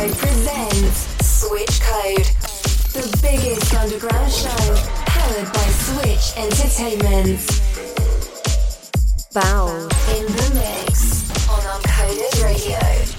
Radio presents Switch Code, the biggest underground show powered by Switch Entertainment. Baud in the mix on Uncoded Radio.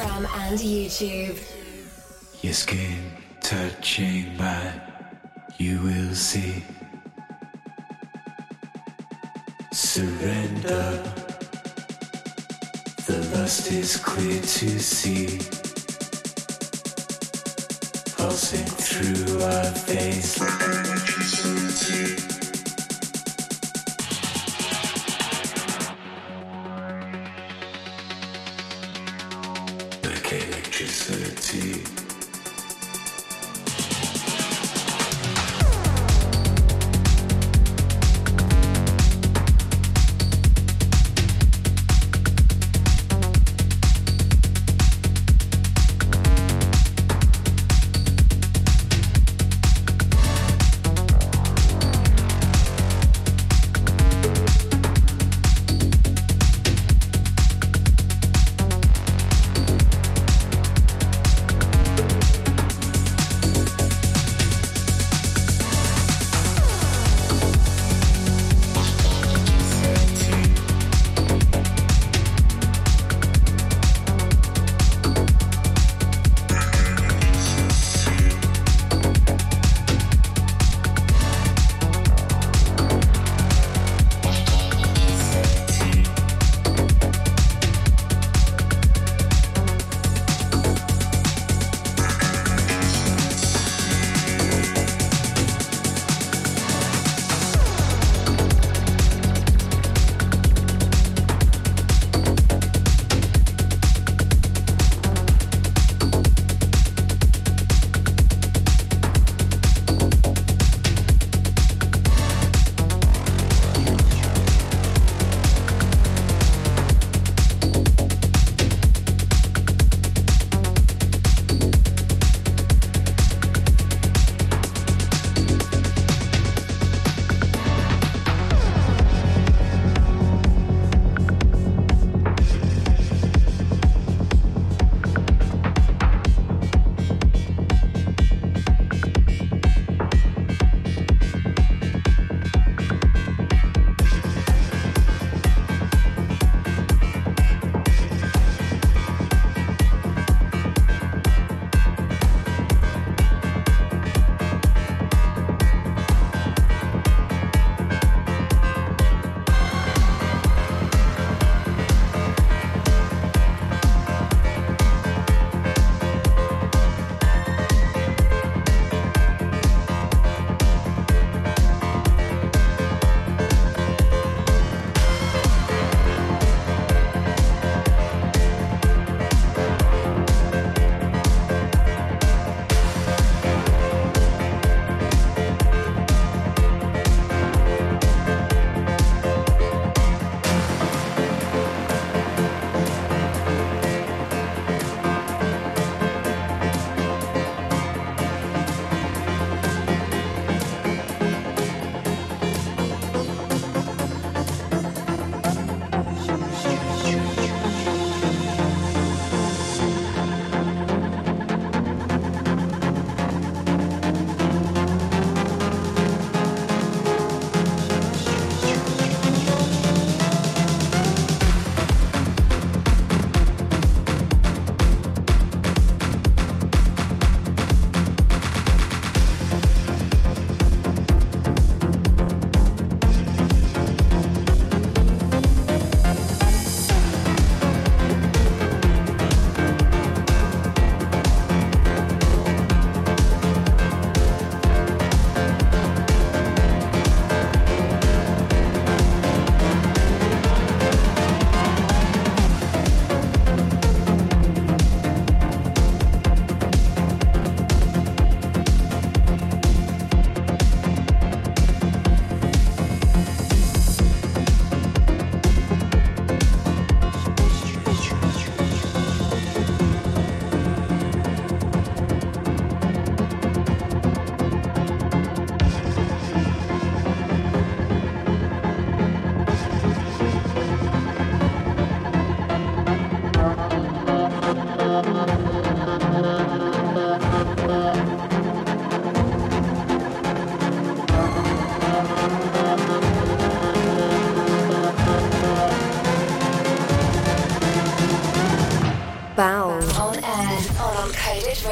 Instagram, and YouTube. Yes, skin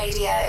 Radio.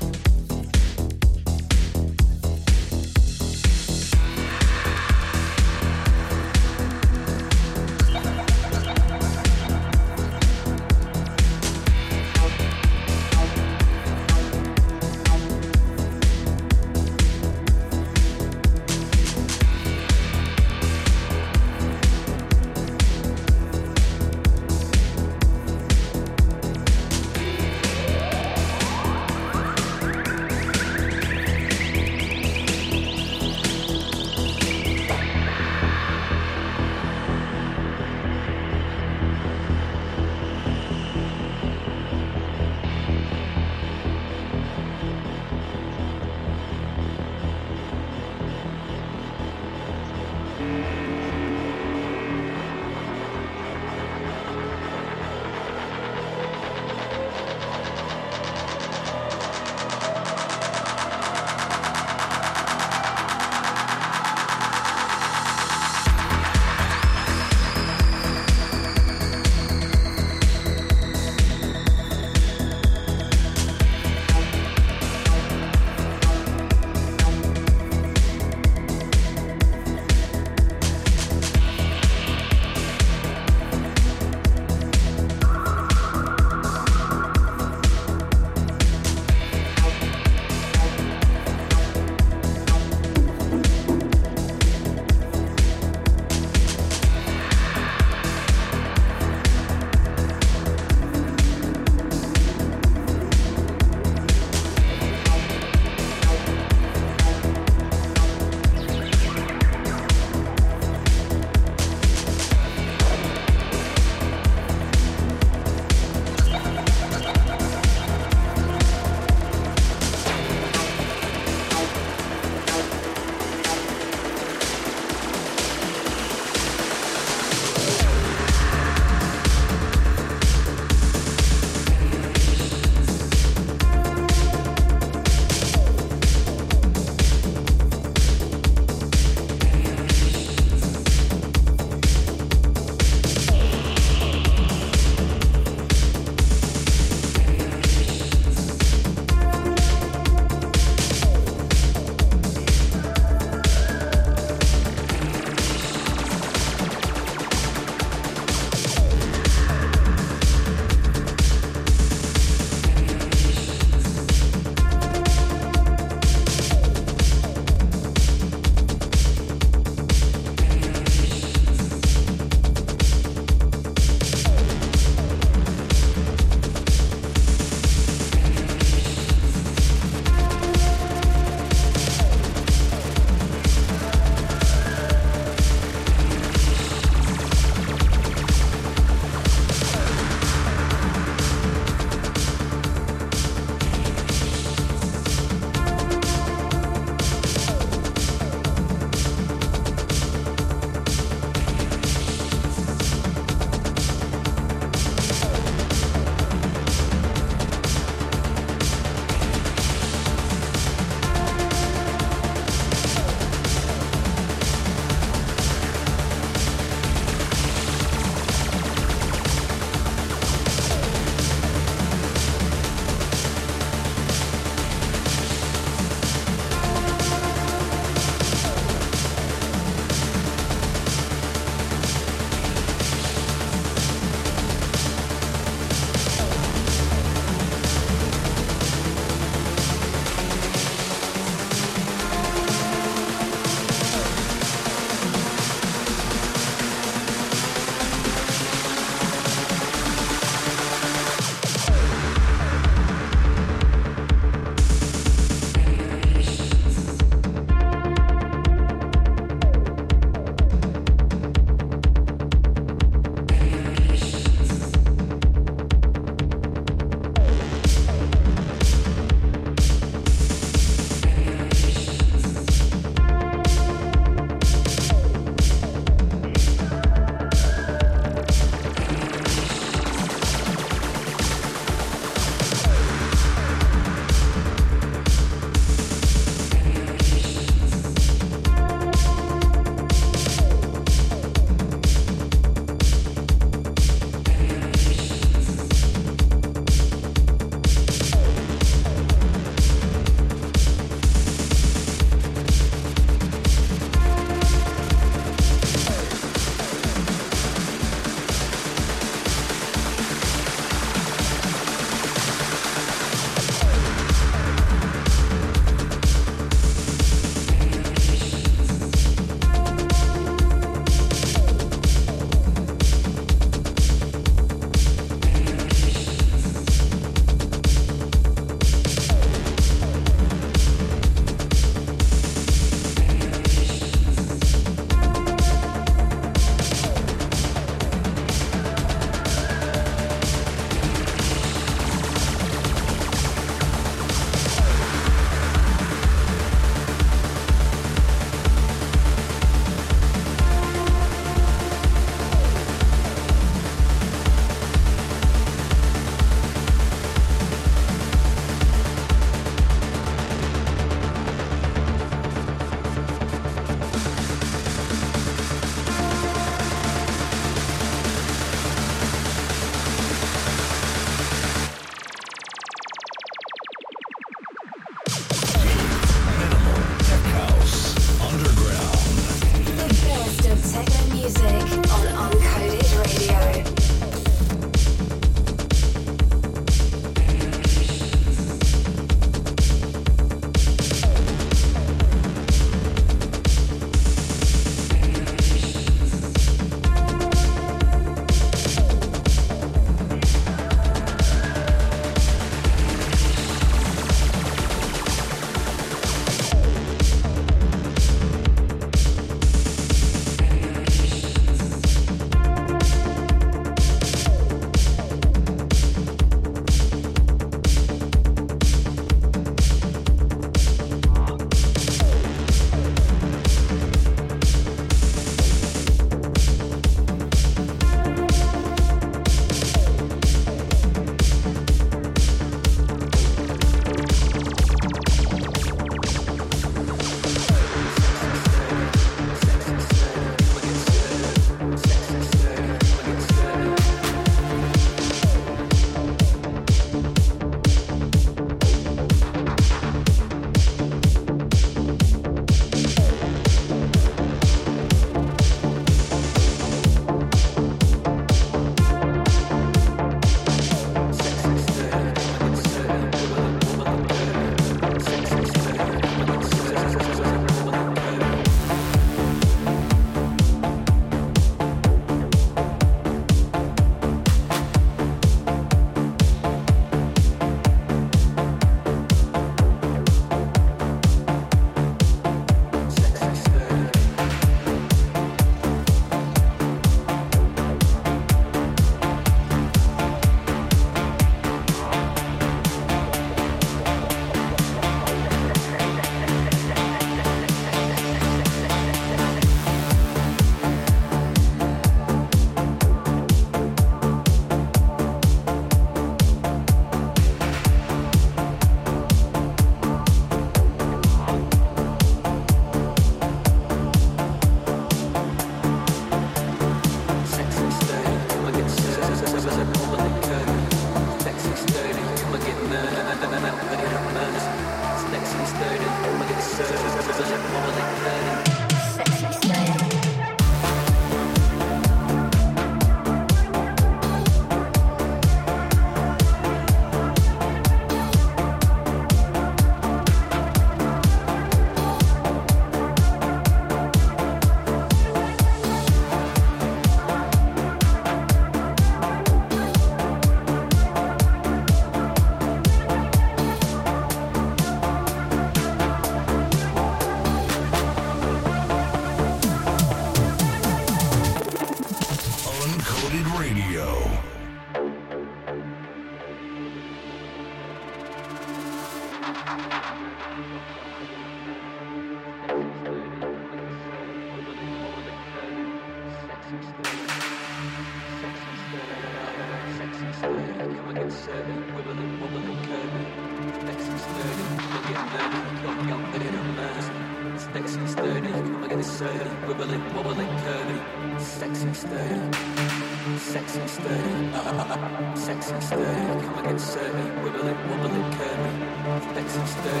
Exit stage, come and get set, wibble it, wobble it, curve. Exit stage.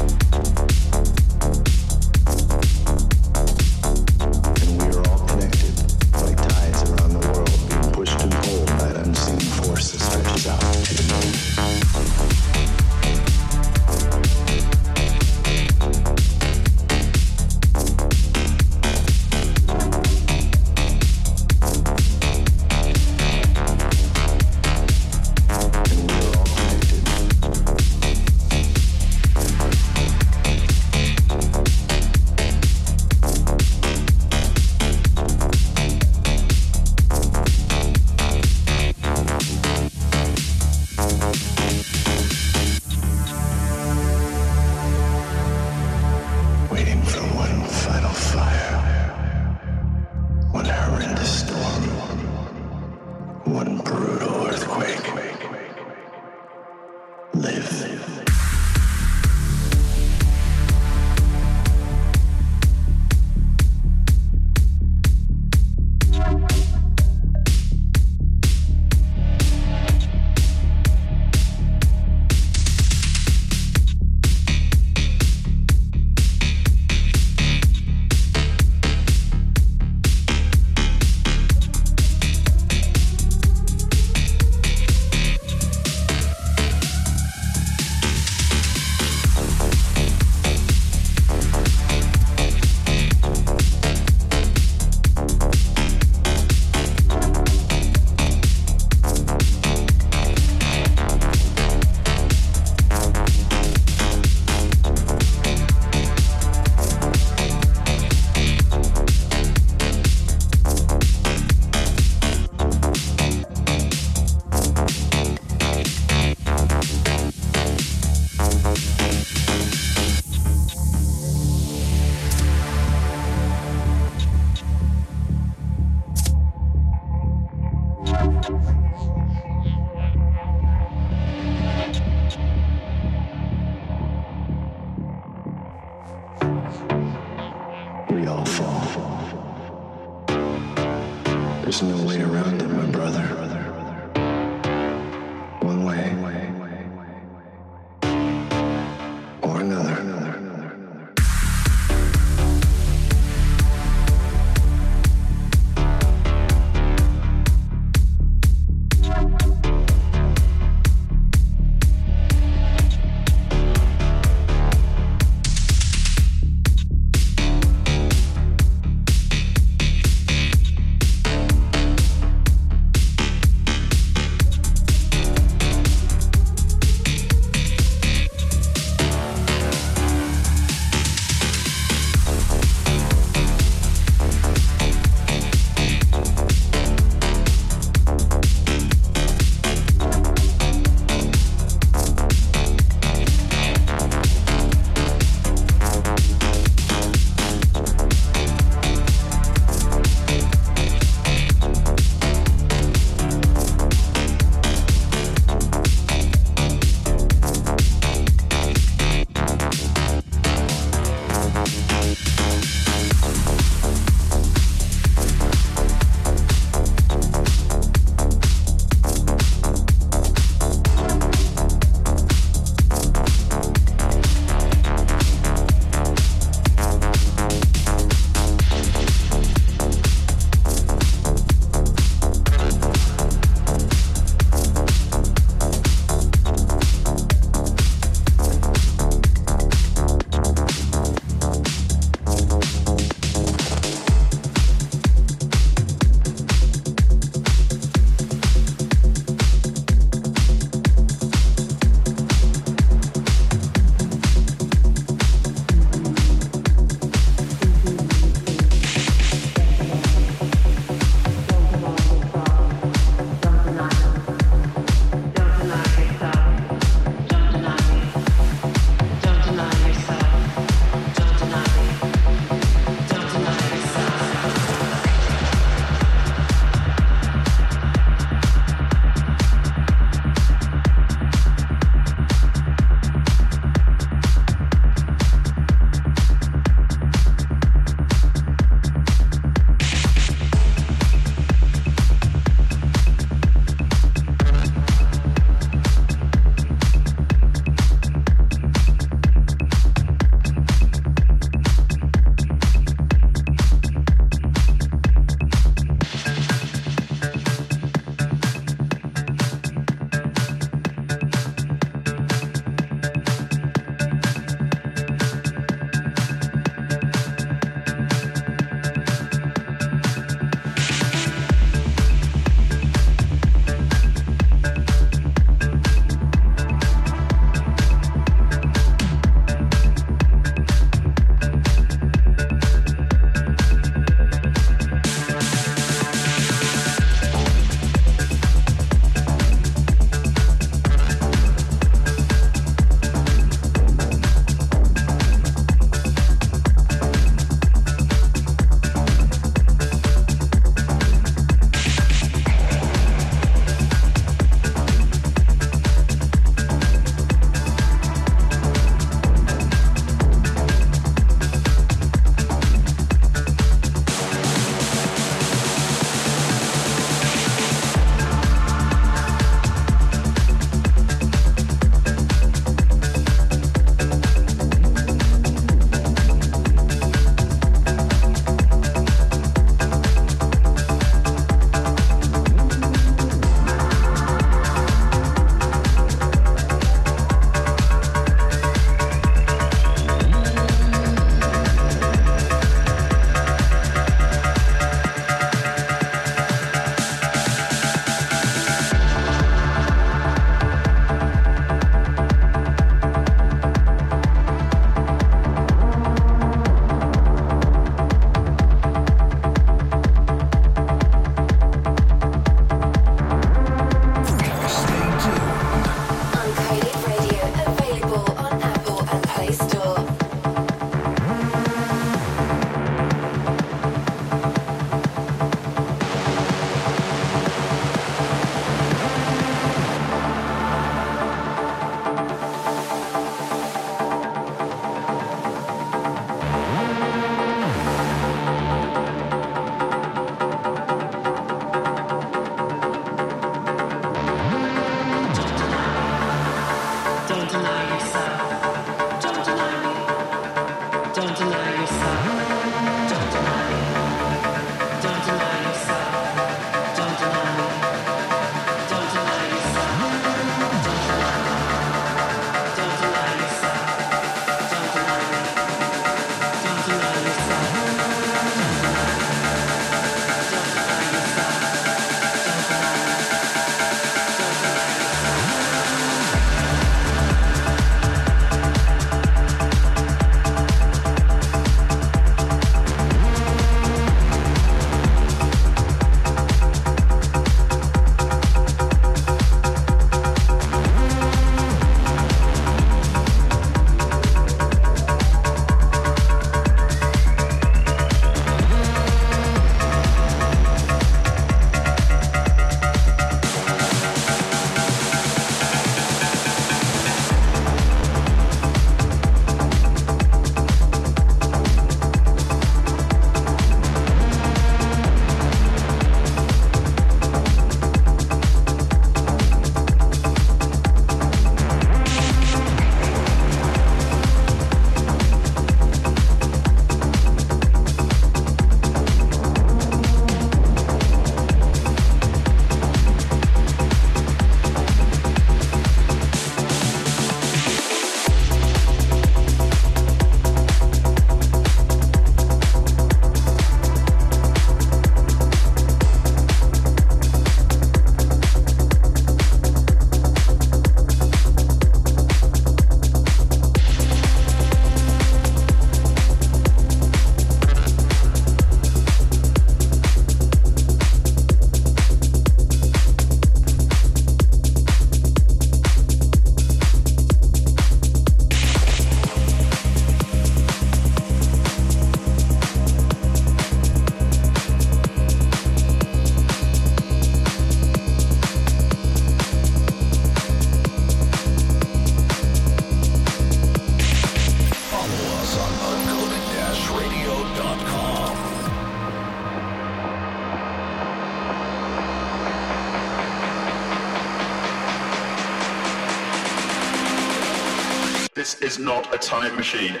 Not a time machine.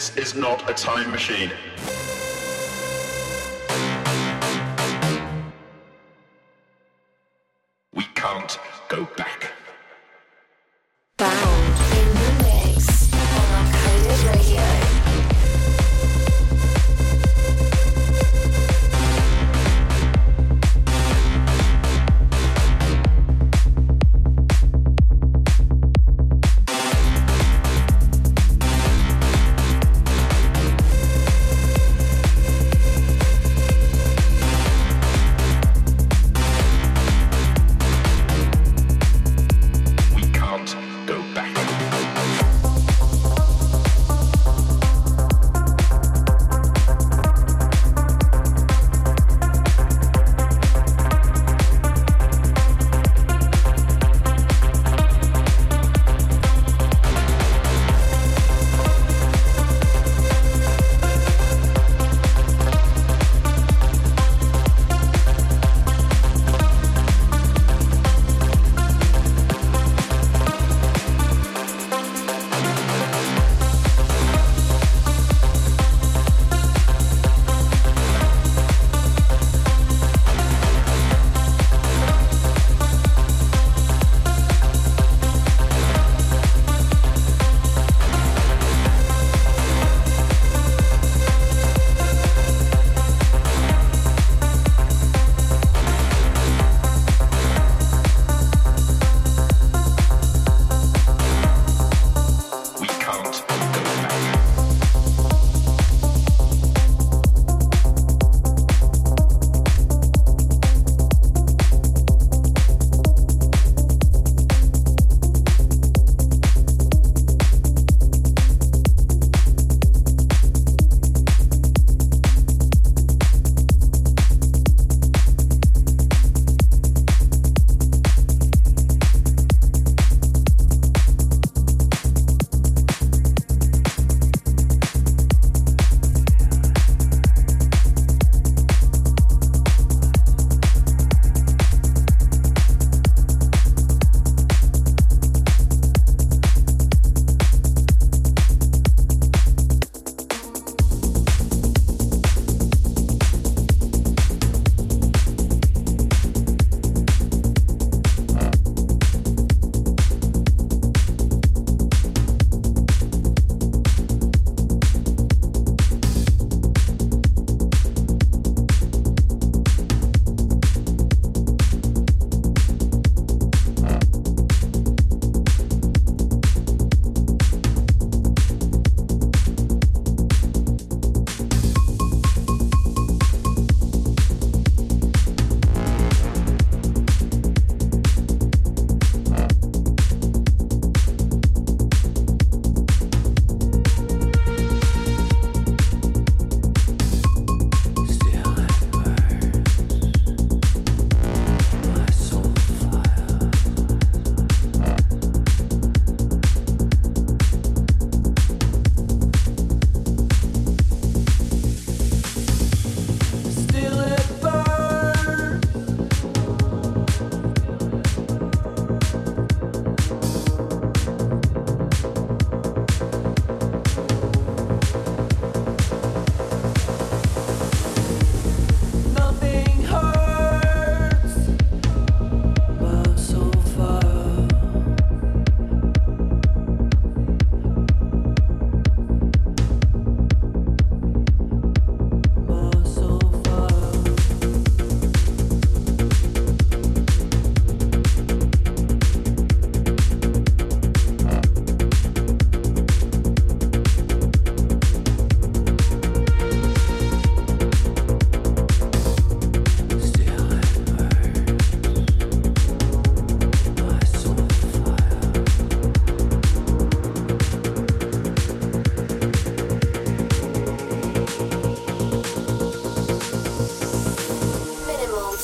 This is not a time machine.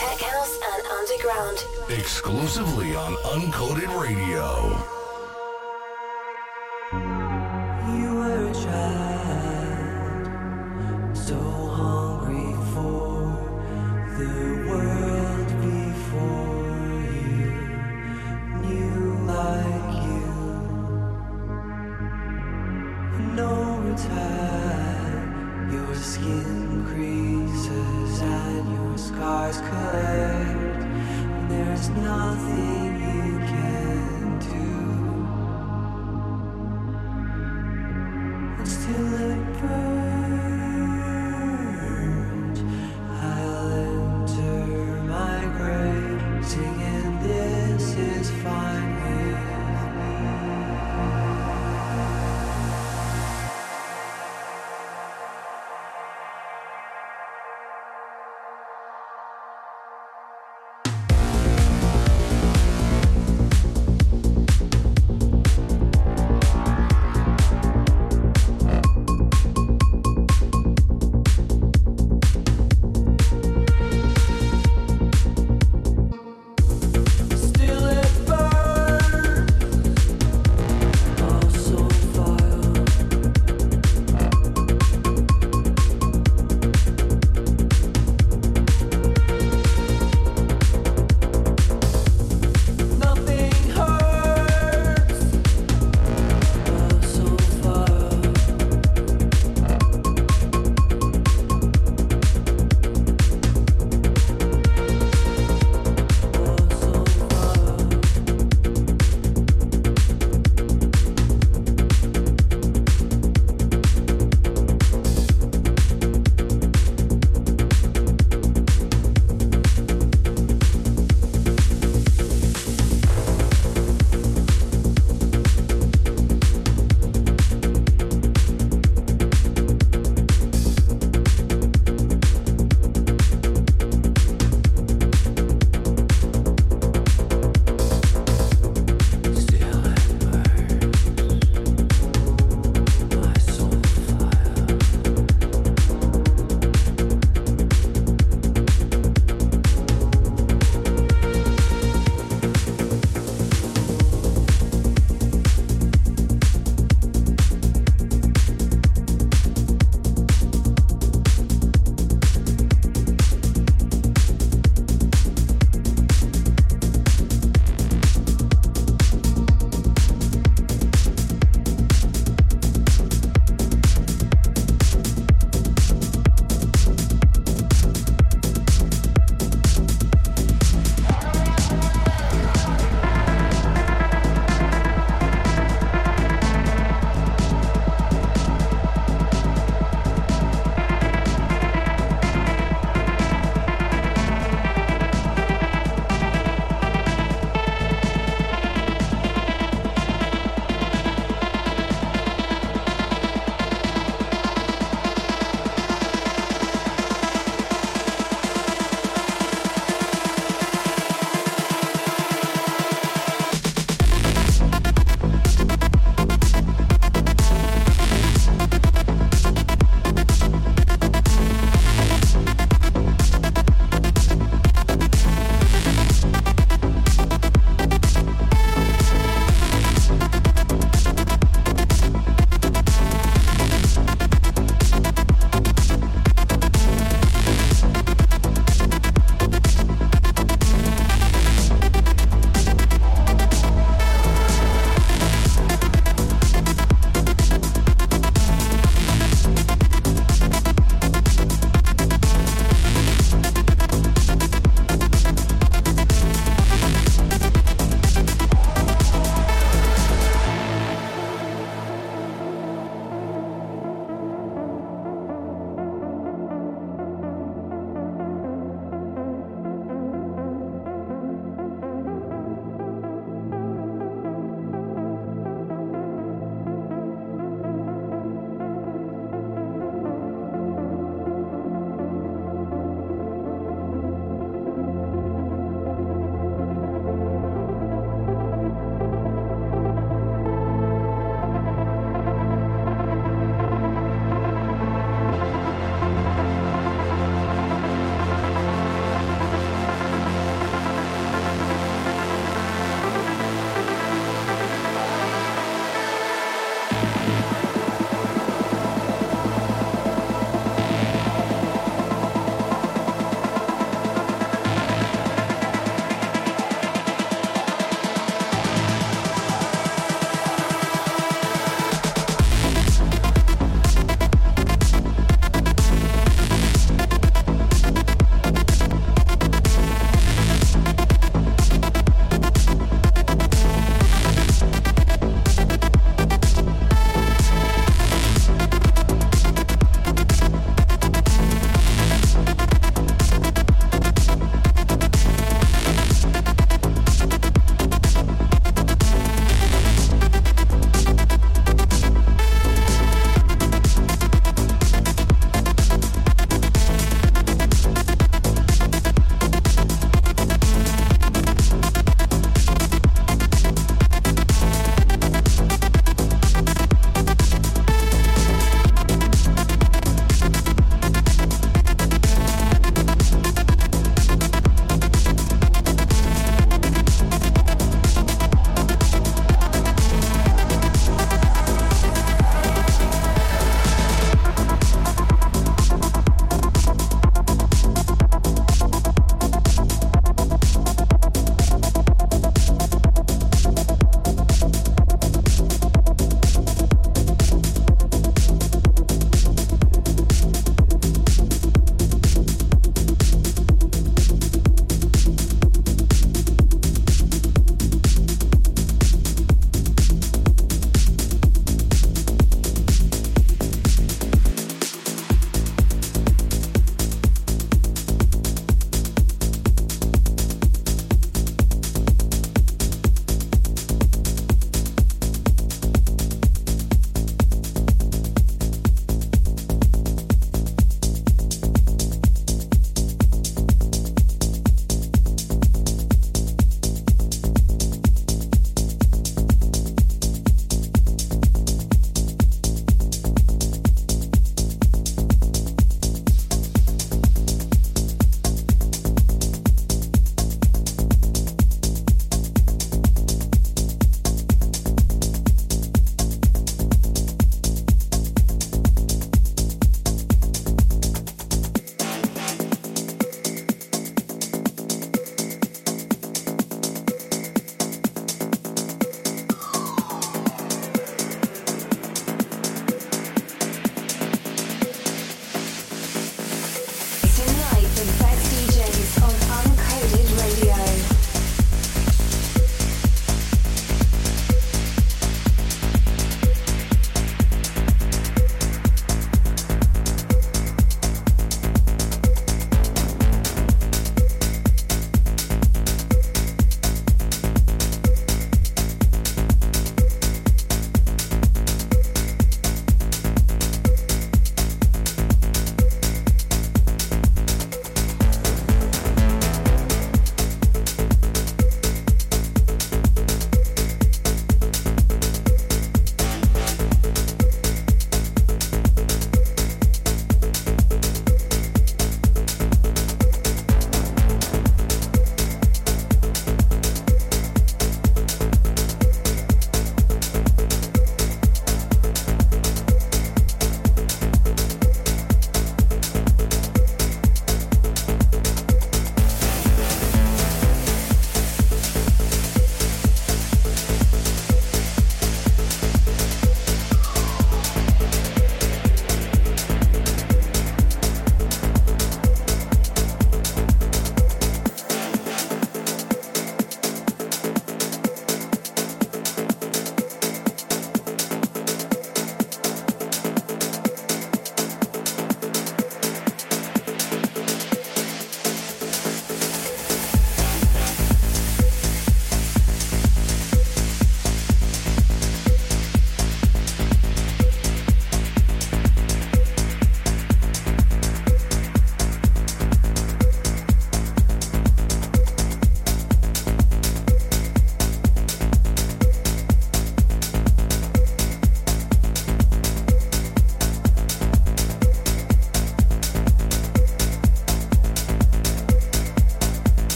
Tech house and underground. Exclusively on Uncoded Radio.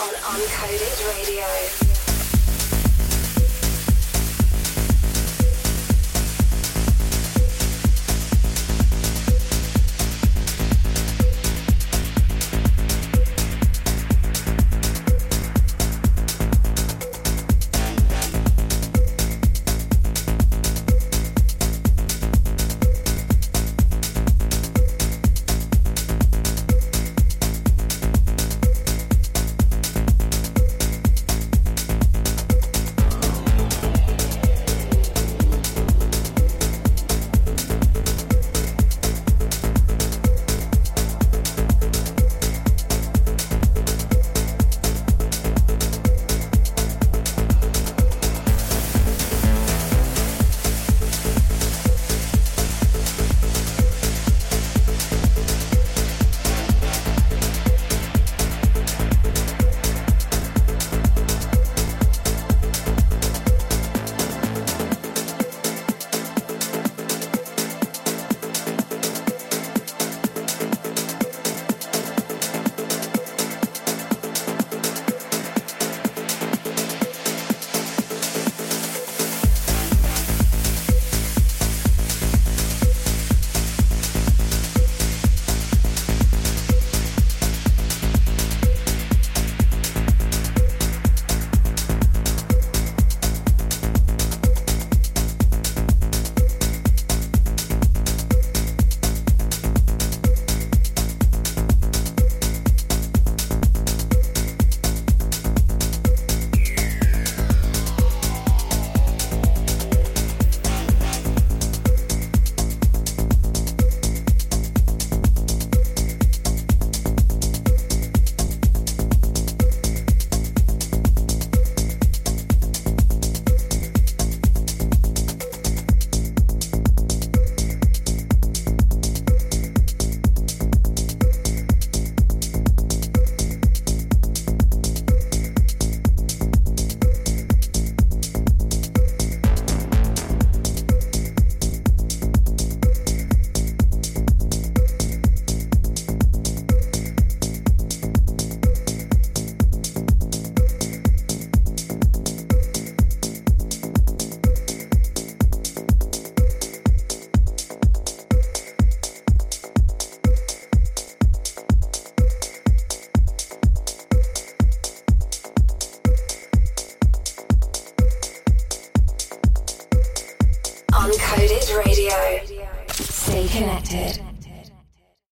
On Uncoded Radio.